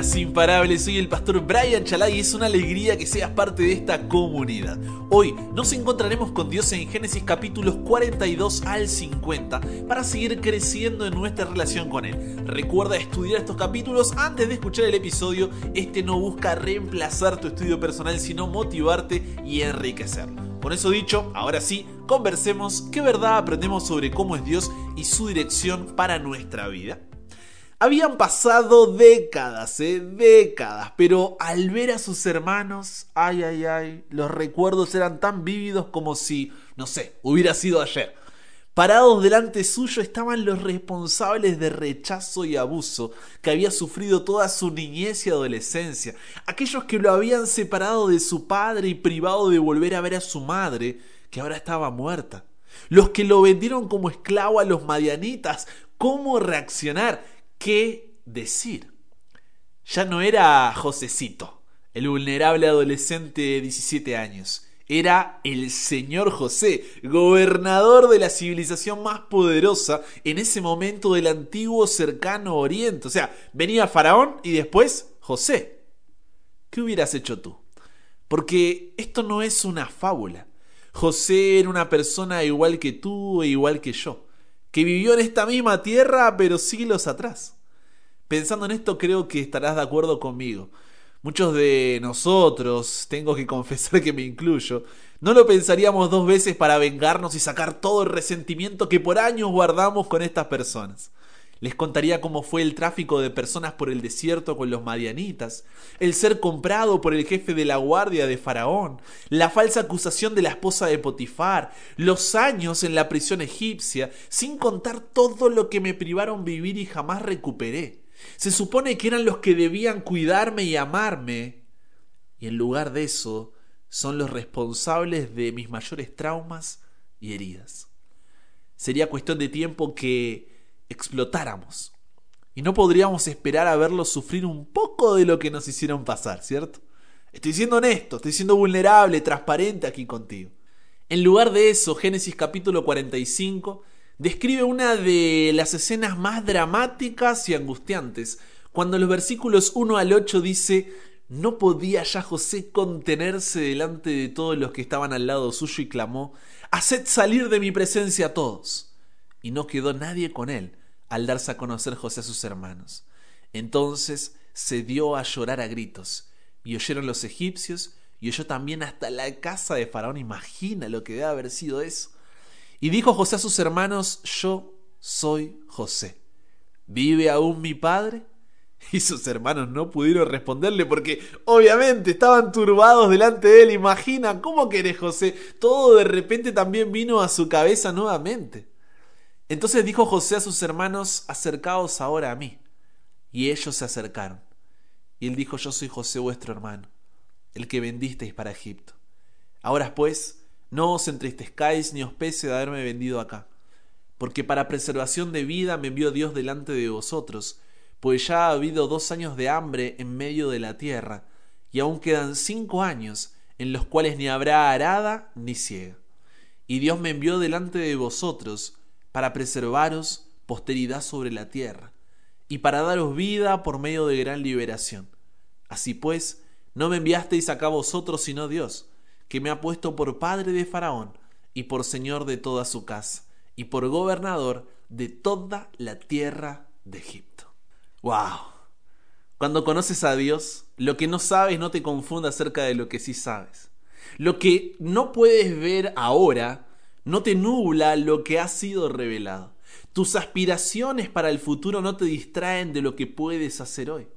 imparables. Soy el pastor Brian Chalai y es una alegría que seas parte de esta comunidad. Hoy nos encontraremos con Dios en Génesis capítulos 42 al 50 para seguir creciendo en nuestra relación con Él. Recuerda estudiar estos capítulos antes de escuchar el episodio. Este no busca reemplazar tu estudio personal, sino motivarte y enriquecerlo. Con eso dicho, ahora sí, conversemos qué verdad aprendemos sobre cómo es Dios y su dirección para nuestra vida. Habían pasado décadas, ¿eh? décadas, pero al ver a sus hermanos, ay, ay, ay, los recuerdos eran tan vívidos como si, no sé, hubiera sido ayer. Parados delante suyo estaban los responsables de rechazo y abuso que había sufrido toda su niñez y adolescencia, aquellos que lo habían separado de su padre y privado de volver a ver a su madre, que ahora estaba muerta, los que lo vendieron como esclavo a los madianitas, cómo reaccionar, qué decir. Ya no era Josecito, el vulnerable adolescente de 17 años. Era el señor José, gobernador de la civilización más poderosa en ese momento del antiguo cercano oriente. O sea, venía Faraón y después José. ¿Qué hubieras hecho tú? Porque esto no es una fábula. José era una persona igual que tú e igual que yo que vivió en esta misma tierra pero siglos atrás. Pensando en esto creo que estarás de acuerdo conmigo. Muchos de nosotros, tengo que confesar que me incluyo, no lo pensaríamos dos veces para vengarnos y sacar todo el resentimiento que por años guardamos con estas personas. Les contaría cómo fue el tráfico de personas por el desierto con los madianitas, el ser comprado por el jefe de la guardia de Faraón, la falsa acusación de la esposa de Potifar, los años en la prisión egipcia, sin contar todo lo que me privaron vivir y jamás recuperé. Se supone que eran los que debían cuidarme y amarme, y en lugar de eso son los responsables de mis mayores traumas y heridas. Sería cuestión de tiempo que explotáramos. Y no podríamos esperar a verlos sufrir un poco de lo que nos hicieron pasar, ¿cierto? Estoy siendo honesto, estoy siendo vulnerable, transparente aquí contigo. En lugar de eso, Génesis capítulo 45 describe una de las escenas más dramáticas y angustiantes, cuando los versículos 1 al 8 dice, no podía ya José contenerse delante de todos los que estaban al lado suyo y clamó, Haced salir de mi presencia a todos. Y no quedó nadie con él, al darse a conocer José a sus hermanos. Entonces se dio a llorar a gritos, y oyeron los egipcios, y oyó también hasta la casa de Faraón. Imagina lo que debe haber sido eso. Y dijo José a sus hermanos, yo soy José. ¿Vive aún mi padre? Y sus hermanos no pudieron responderle porque obviamente estaban turbados delante de él. Imagina, ¿cómo querés José? Todo de repente también vino a su cabeza nuevamente. Entonces dijo José a sus hermanos, acercaos ahora a mí. Y ellos se acercaron. Y él dijo, yo soy José vuestro hermano, el que vendisteis para Egipto. Ahora pues, no os entristezcáis ni os pese de haberme vendido acá, porque para preservación de vida me envió Dios delante de vosotros, pues ya ha habido dos años de hambre en medio de la tierra, y aún quedan cinco años en los cuales ni habrá arada ni ciega. Y Dios me envió delante de vosotros, para preservaros posteridad sobre la tierra, y para daros vida por medio de gran liberación. Así pues, no me enviasteis acá vosotros, sino Dios, que me ha puesto por padre de Faraón, y por señor de toda su casa, y por gobernador de toda la tierra de Egipto. ¡Wow! Cuando conoces a Dios, lo que no sabes no te confunda acerca de lo que sí sabes. Lo que no puedes ver ahora no te nubla lo que ha sido revelado. Tus aspiraciones para el futuro no te distraen de lo que puedes hacer hoy.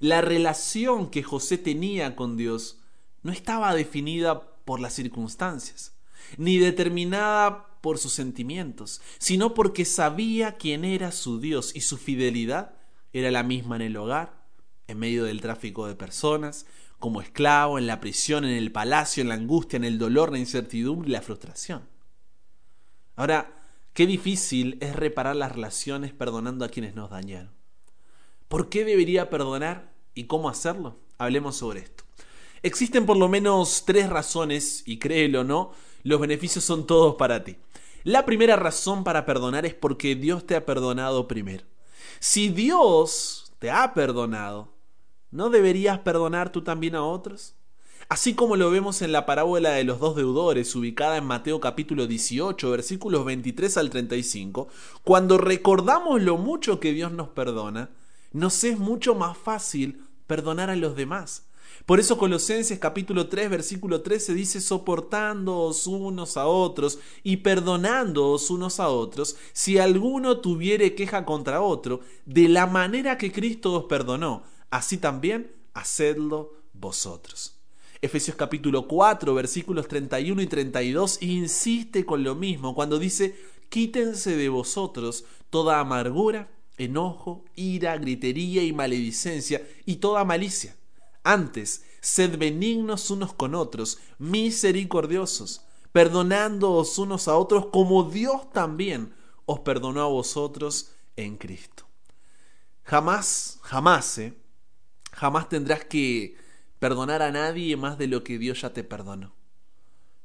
La relación que José tenía con Dios no estaba definida por las circunstancias, ni determinada por sus sentimientos, sino porque sabía quién era su Dios y su fidelidad era la misma en el hogar, en medio del tráfico de personas, como esclavo, en la prisión, en el palacio, en la angustia, en el dolor, la incertidumbre y la frustración. Ahora, qué difícil es reparar las relaciones perdonando a quienes nos dañaron. ¿Por qué debería perdonar y cómo hacerlo? Hablemos sobre esto. Existen por lo menos tres razones, y créelo o no, los beneficios son todos para ti. La primera razón para perdonar es porque Dios te ha perdonado primero. Si Dios te ha perdonado, ¿no deberías perdonar tú también a otros? Así como lo vemos en la parábola de los dos deudores, ubicada en Mateo capítulo 18, versículos 23 al 35, cuando recordamos lo mucho que Dios nos perdona, nos es mucho más fácil perdonar a los demás. Por eso Colosenses capítulo 3 versículo 13 dice soportándoos unos a otros y perdonándoos unos a otros si alguno tuviere queja contra otro, de la manera que Cristo os perdonó, así también hacedlo vosotros. Efesios capítulo 4 versículos 31 y 32 insiste con lo mismo cuando dice quítense de vosotros toda amargura, enojo, ira, gritería y maledicencia y toda malicia antes, sed benignos unos con otros, misericordiosos, perdonándoos unos a otros como Dios también os perdonó a vosotros en Cristo. Jamás, jamás, ¿eh? jamás tendrás que perdonar a nadie más de lo que Dios ya te perdonó.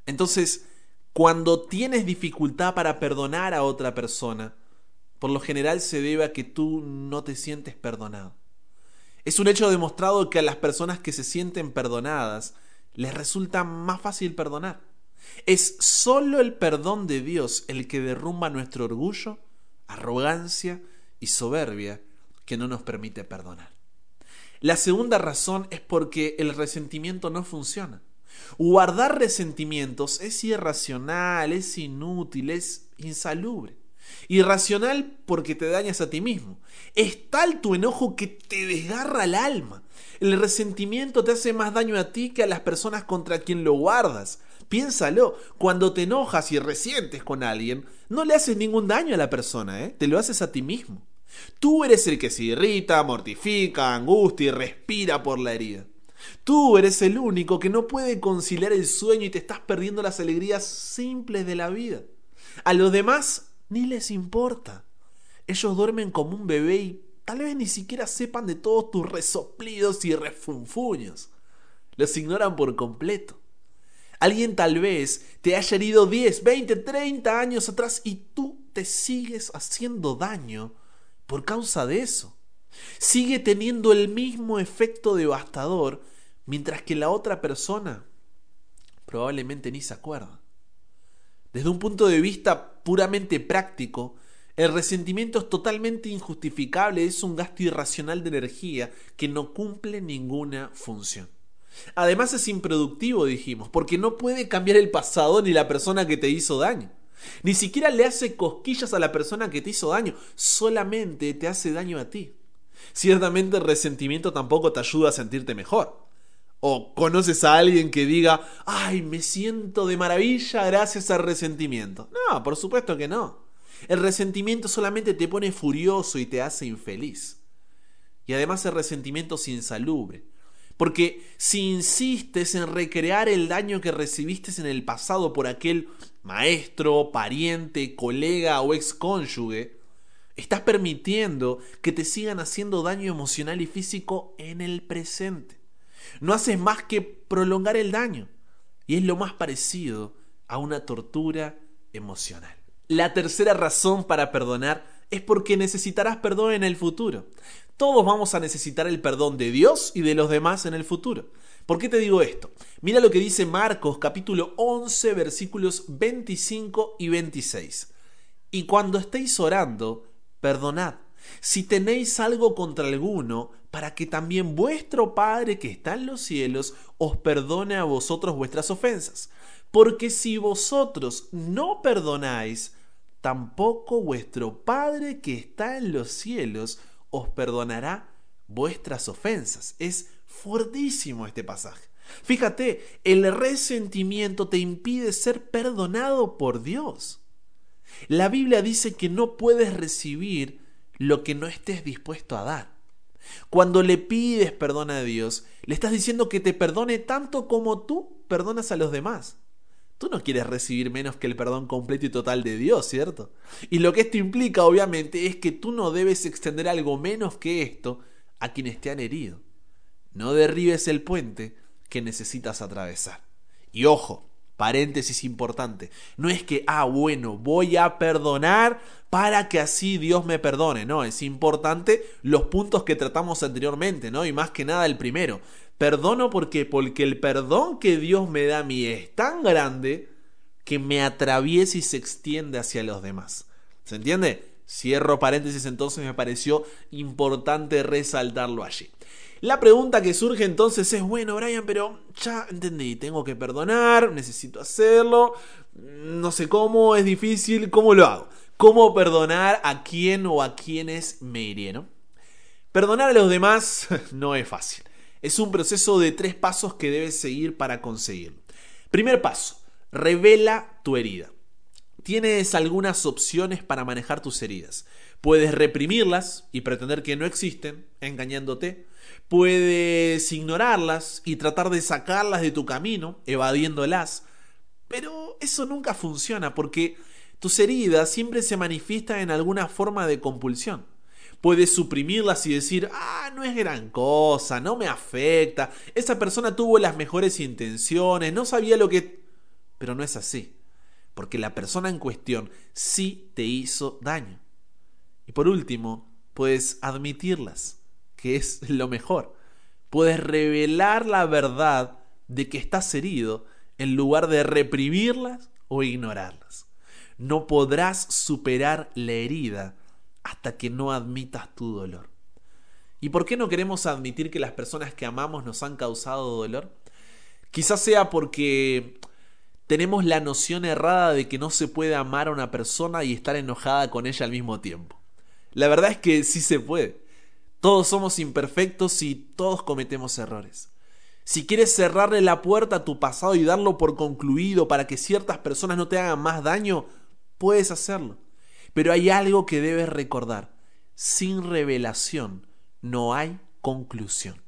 Entonces, cuando tienes dificultad para perdonar a otra persona, por lo general se debe a que tú no te sientes perdonado. Es un hecho demostrado que a las personas que se sienten perdonadas les resulta más fácil perdonar. Es solo el perdón de Dios el que derrumba nuestro orgullo, arrogancia y soberbia que no nos permite perdonar. La segunda razón es porque el resentimiento no funciona. Guardar resentimientos es irracional, es inútil, es insalubre. Irracional porque te dañas a ti mismo. Es tal tu enojo que te desgarra el alma. El resentimiento te hace más daño a ti que a las personas contra quien lo guardas. Piénsalo, cuando te enojas y resientes con alguien, no le haces ningún daño a la persona, ¿eh? te lo haces a ti mismo. Tú eres el que se irrita, mortifica, angustia y respira por la herida. Tú eres el único que no puede conciliar el sueño y te estás perdiendo las alegrías simples de la vida. A los demás ni les importa. Ellos duermen como un bebé y tal vez ni siquiera sepan de todos tus resoplidos y refunfuños. Los ignoran por completo. Alguien tal vez te haya herido 10, 20, 30 años atrás y tú te sigues haciendo daño por causa de eso. Sigue teniendo el mismo efecto devastador mientras que la otra persona probablemente ni se acuerda. Desde un punto de vista puramente práctico, el resentimiento es totalmente injustificable, es un gasto irracional de energía que no cumple ninguna función. Además es improductivo, dijimos, porque no puede cambiar el pasado ni la persona que te hizo daño. Ni siquiera le hace cosquillas a la persona que te hizo daño, solamente te hace daño a ti. Ciertamente el resentimiento tampoco te ayuda a sentirte mejor. O conoces a alguien que diga, ay, me siento de maravilla gracias al resentimiento. No, por supuesto que no. El resentimiento solamente te pone furioso y te hace infeliz. Y además el resentimiento es insalubre. Porque si insistes en recrear el daño que recibiste en el pasado por aquel maestro, pariente, colega o ex cónyuge, estás permitiendo que te sigan haciendo daño emocional y físico en el presente no haces más que prolongar el daño. Y es lo más parecido a una tortura emocional. La tercera razón para perdonar es porque necesitarás perdón en el futuro. Todos vamos a necesitar el perdón de Dios y de los demás en el futuro. ¿Por qué te digo esto? Mira lo que dice Marcos capítulo 11 versículos 25 y 26. Y cuando estéis orando, perdonad si tenéis algo contra alguno, para que también vuestro Padre que está en los cielos os perdone a vosotros vuestras ofensas. Porque si vosotros no perdonáis, tampoco vuestro Padre que está en los cielos os perdonará vuestras ofensas. Es fuertísimo este pasaje. Fíjate, el resentimiento te impide ser perdonado por Dios. La Biblia dice que no puedes recibir lo que no estés dispuesto a dar. Cuando le pides perdón a Dios, le estás diciendo que te perdone tanto como tú perdonas a los demás. Tú no quieres recibir menos que el perdón completo y total de Dios, ¿cierto? Y lo que esto implica, obviamente, es que tú no debes extender algo menos que esto a quienes te han herido. No derribes el puente que necesitas atravesar. Y ojo, paréntesis importante, no es que, ah, bueno, voy a perdonar para que así Dios me perdone, no, es importante los puntos que tratamos anteriormente, ¿no? Y más que nada el primero, perdono porque, porque el perdón que Dios me da a mí es tan grande que me atraviesa y se extiende hacia los demás. ¿Se entiende? Cierro paréntesis, entonces me pareció importante resaltarlo allí. La pregunta que surge entonces es, bueno, Brian, pero ya entendí, tengo que perdonar, necesito hacerlo, no sé cómo, es difícil, ¿cómo lo hago? ¿Cómo perdonar a quién o a quienes me hirieron? Perdonar a los demás no es fácil. Es un proceso de tres pasos que debes seguir para conseguirlo. Primer paso, revela tu herida. Tienes algunas opciones para manejar tus heridas. Puedes reprimirlas y pretender que no existen, engañándote. Puedes ignorarlas y tratar de sacarlas de tu camino, evadiéndolas. Pero eso nunca funciona porque tus heridas siempre se manifiestan en alguna forma de compulsión. Puedes suprimirlas y decir, ah, no es gran cosa, no me afecta, esa persona tuvo las mejores intenciones, no sabía lo que... Pero no es así, porque la persona en cuestión sí te hizo daño. Y por último, puedes admitirlas, que es lo mejor. Puedes revelar la verdad de que estás herido en lugar de reprimirlas o ignorarlas. No podrás superar la herida hasta que no admitas tu dolor. ¿Y por qué no queremos admitir que las personas que amamos nos han causado dolor? Quizás sea porque tenemos la noción errada de que no se puede amar a una persona y estar enojada con ella al mismo tiempo. La verdad es que sí se puede. Todos somos imperfectos y todos cometemos errores. Si quieres cerrarle la puerta a tu pasado y darlo por concluido para que ciertas personas no te hagan más daño, puedes hacerlo. Pero hay algo que debes recordar. Sin revelación no hay conclusión.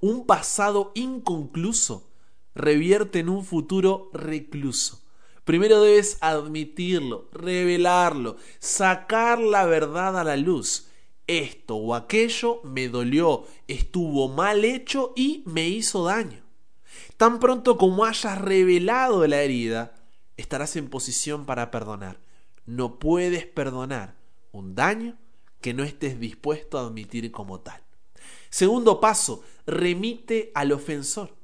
Un pasado inconcluso revierte en un futuro recluso. Primero debes admitirlo, revelarlo, sacar la verdad a la luz. Esto o aquello me dolió, estuvo mal hecho y me hizo daño. Tan pronto como hayas revelado la herida, estarás en posición para perdonar. No puedes perdonar un daño que no estés dispuesto a admitir como tal. Segundo paso, remite al ofensor.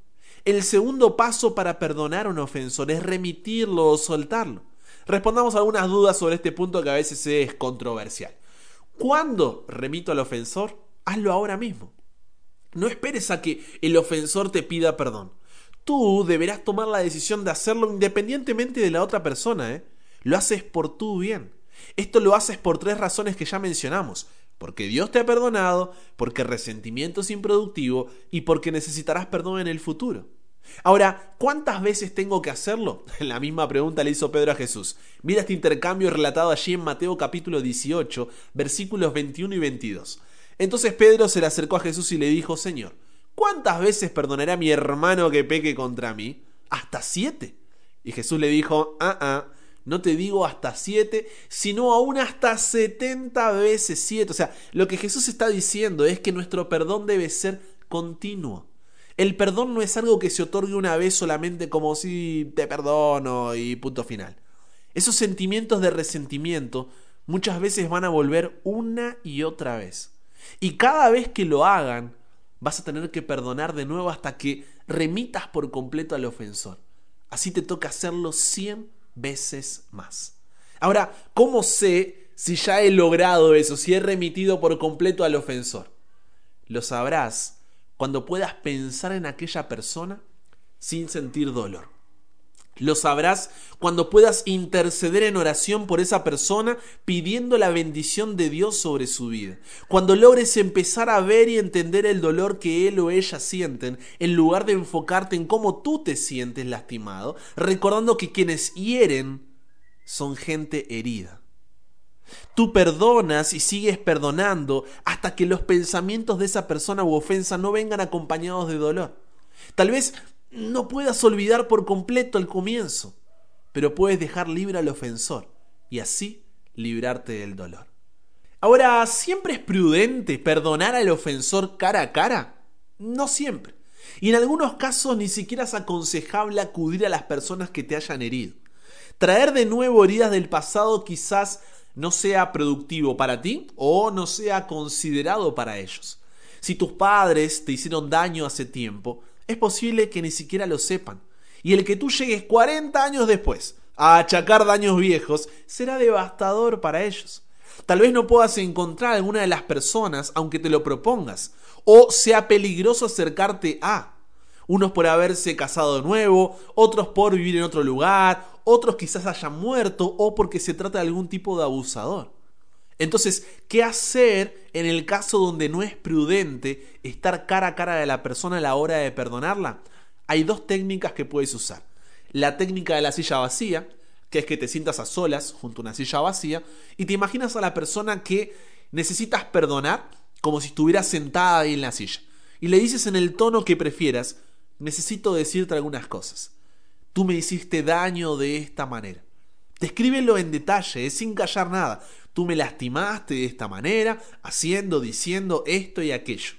El segundo paso para perdonar a un ofensor es remitirlo o soltarlo. Respondamos algunas dudas sobre este punto que a veces es controversial. ¿Cuándo remito al ofensor? Hazlo ahora mismo. No esperes a que el ofensor te pida perdón. Tú deberás tomar la decisión de hacerlo independientemente de la otra persona. ¿eh? Lo haces por tu bien. Esto lo haces por tres razones que ya mencionamos. Porque Dios te ha perdonado, porque resentimiento es improductivo y porque necesitarás perdón en el futuro. Ahora, ¿cuántas veces tengo que hacerlo? La misma pregunta le hizo Pedro a Jesús. Mira este intercambio relatado allí en Mateo capítulo 18, versículos 21 y 22. Entonces Pedro se le acercó a Jesús y le dijo, Señor, ¿cuántas veces perdonaré a mi hermano que peque contra mí? ¿Hasta siete? Y Jesús le dijo, ah, ah, no te digo hasta siete, sino aún hasta setenta veces siete. O sea, lo que Jesús está diciendo es que nuestro perdón debe ser continuo. El perdón no es algo que se otorgue una vez solamente como si te perdono y punto final. Esos sentimientos de resentimiento muchas veces van a volver una y otra vez. Y cada vez que lo hagan, vas a tener que perdonar de nuevo hasta que remitas por completo al ofensor. Así te toca hacerlo cien veces más. Ahora, ¿cómo sé si ya he logrado eso, si he remitido por completo al ofensor? Lo sabrás cuando puedas pensar en aquella persona sin sentir dolor. Lo sabrás cuando puedas interceder en oración por esa persona pidiendo la bendición de Dios sobre su vida. Cuando logres empezar a ver y entender el dolor que él o ella sienten, en lugar de enfocarte en cómo tú te sientes lastimado, recordando que quienes hieren son gente herida. Tú perdonas y sigues perdonando hasta que los pensamientos de esa persona u ofensa no vengan acompañados de dolor. Tal vez no puedas olvidar por completo el comienzo, pero puedes dejar libre al ofensor y así librarte del dolor. Ahora, ¿siempre es prudente perdonar al ofensor cara a cara? No siempre. Y en algunos casos ni siquiera es aconsejable acudir a las personas que te hayan herido. Traer de nuevo heridas del pasado quizás no sea productivo para ti o no sea considerado para ellos. Si tus padres te hicieron daño hace tiempo, es posible que ni siquiera lo sepan. Y el que tú llegues 40 años después a achacar daños viejos será devastador para ellos. Tal vez no puedas encontrar a alguna de las personas aunque te lo propongas, o sea peligroso acercarte a. Unos por haberse casado de nuevo, otros por vivir en otro lugar, otros quizás hayan muerto o porque se trata de algún tipo de abusador. Entonces, ¿qué hacer en el caso donde no es prudente estar cara a cara de la persona a la hora de perdonarla? Hay dos técnicas que puedes usar. La técnica de la silla vacía, que es que te sientas a solas junto a una silla vacía y te imaginas a la persona que necesitas perdonar como si estuviera sentada ahí en la silla. Y le dices en el tono que prefieras, necesito decirte algunas cosas. Tú me hiciste daño de esta manera. Descríbelo en detalle, sin callar nada. Tú me lastimaste de esta manera, haciendo, diciendo esto y aquello.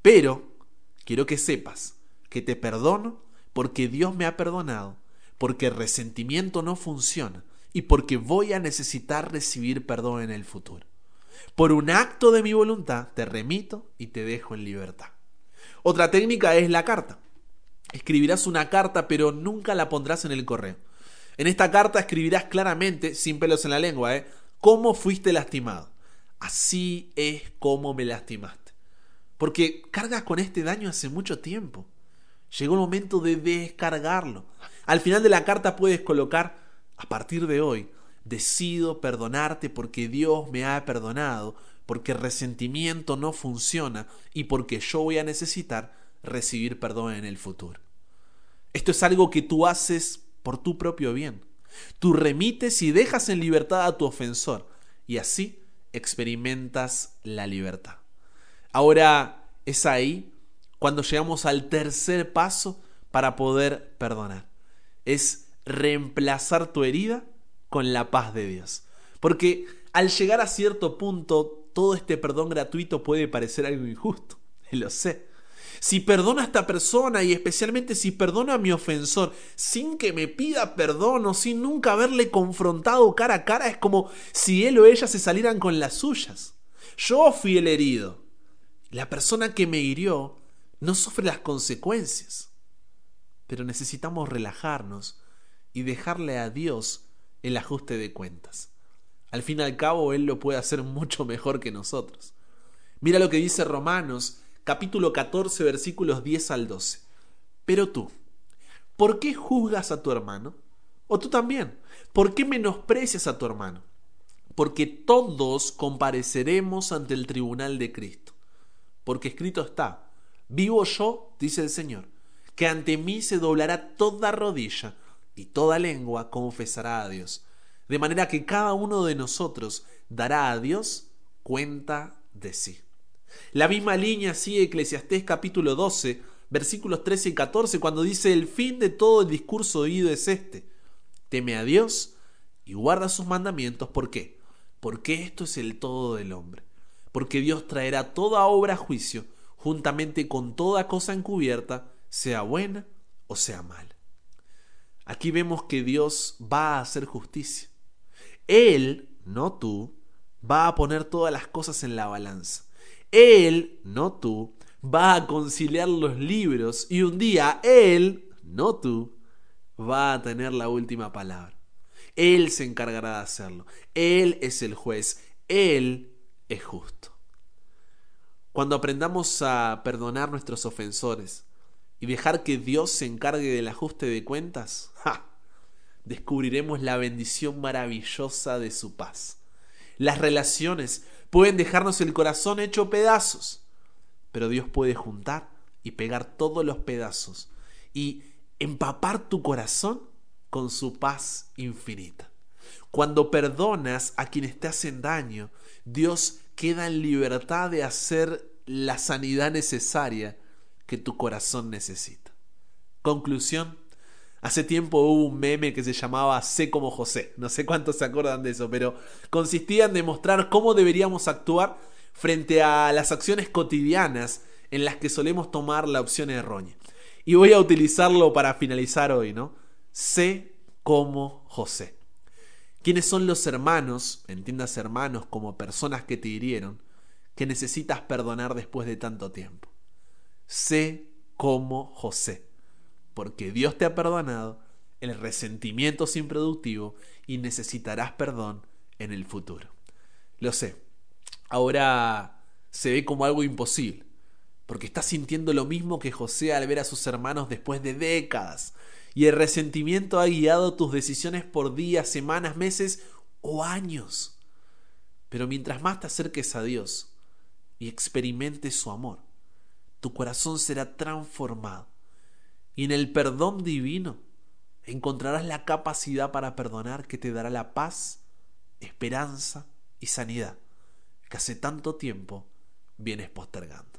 Pero quiero que sepas que te perdono porque Dios me ha perdonado, porque el resentimiento no funciona y porque voy a necesitar recibir perdón en el futuro. Por un acto de mi voluntad te remito y te dejo en libertad. Otra técnica es la carta. Escribirás una carta pero nunca la pondrás en el correo. En esta carta escribirás claramente, sin pelos en la lengua, ¿eh? cómo fuiste lastimado. Así es como me lastimaste. Porque cargas con este daño hace mucho tiempo. Llegó el momento de descargarlo. Al final de la carta puedes colocar, a partir de hoy, decido perdonarte porque Dios me ha perdonado, porque resentimiento no funciona y porque yo voy a necesitar recibir perdón en el futuro. Esto es algo que tú haces por tu propio bien. Tú remites y dejas en libertad a tu ofensor y así experimentas la libertad. Ahora es ahí cuando llegamos al tercer paso para poder perdonar. Es reemplazar tu herida con la paz de Dios. Porque al llegar a cierto punto, todo este perdón gratuito puede parecer algo injusto. Lo sé. Si perdono a esta persona y especialmente si perdono a mi ofensor sin que me pida perdón o sin nunca haberle confrontado cara a cara, es como si él o ella se salieran con las suyas. Yo fui el herido. La persona que me hirió no sufre las consecuencias. Pero necesitamos relajarnos y dejarle a Dios el ajuste de cuentas. Al fin y al cabo, Él lo puede hacer mucho mejor que nosotros. Mira lo que dice Romanos capítulo 14 versículos 10 al 12. Pero tú, ¿por qué juzgas a tu hermano? O tú también, ¿por qué menosprecias a tu hermano? Porque todos compareceremos ante el tribunal de Cristo. Porque escrito está, vivo yo, dice el Señor, que ante mí se doblará toda rodilla y toda lengua confesará a Dios. De manera que cada uno de nosotros dará a Dios cuenta de sí. La misma línea sigue Eclesiastés capítulo 12, versículos 13 y 14, cuando dice, el fin de todo el discurso oído es este, teme a Dios y guarda sus mandamientos. ¿Por qué? Porque esto es el todo del hombre. Porque Dios traerá toda obra a juicio, juntamente con toda cosa encubierta, sea buena o sea mala. Aquí vemos que Dios va a hacer justicia. Él, no tú, va a poner todas las cosas en la balanza. Él, no tú, va a conciliar los libros y un día Él, no tú, va a tener la última palabra. Él se encargará de hacerlo. Él es el juez. Él es justo. Cuando aprendamos a perdonar nuestros ofensores y dejar que Dios se encargue del ajuste de cuentas, descubriremos la bendición maravillosa de su paz. Las relaciones Pueden dejarnos el corazón hecho pedazos, pero Dios puede juntar y pegar todos los pedazos y empapar tu corazón con su paz infinita. Cuando perdonas a quienes te hacen daño, Dios queda en libertad de hacer la sanidad necesaria que tu corazón necesita. Conclusión, Hace tiempo hubo un meme que se llamaba Sé como José. No sé cuántos se acuerdan de eso, pero consistía en demostrar cómo deberíamos actuar frente a las acciones cotidianas en las que solemos tomar la opción errónea. Y voy a utilizarlo para finalizar hoy, ¿no? Sé como José. ¿Quiénes son los hermanos, entiendas hermanos como personas que te hirieron, que necesitas perdonar después de tanto tiempo? Sé como José, porque Dios te ha perdonado, el resentimiento es improductivo y necesitarás perdón en el futuro. Lo sé, ahora se ve como algo imposible, porque estás sintiendo lo mismo que José al ver a sus hermanos después de décadas, y el resentimiento ha guiado tus decisiones por días, semanas, meses o años. Pero mientras más te acerques a Dios y experimentes su amor, tu corazón será transformado, y en el perdón divino encontrarás la capacidad para perdonar que te dará la paz, esperanza y sanidad que hace tanto tiempo vienes postergando.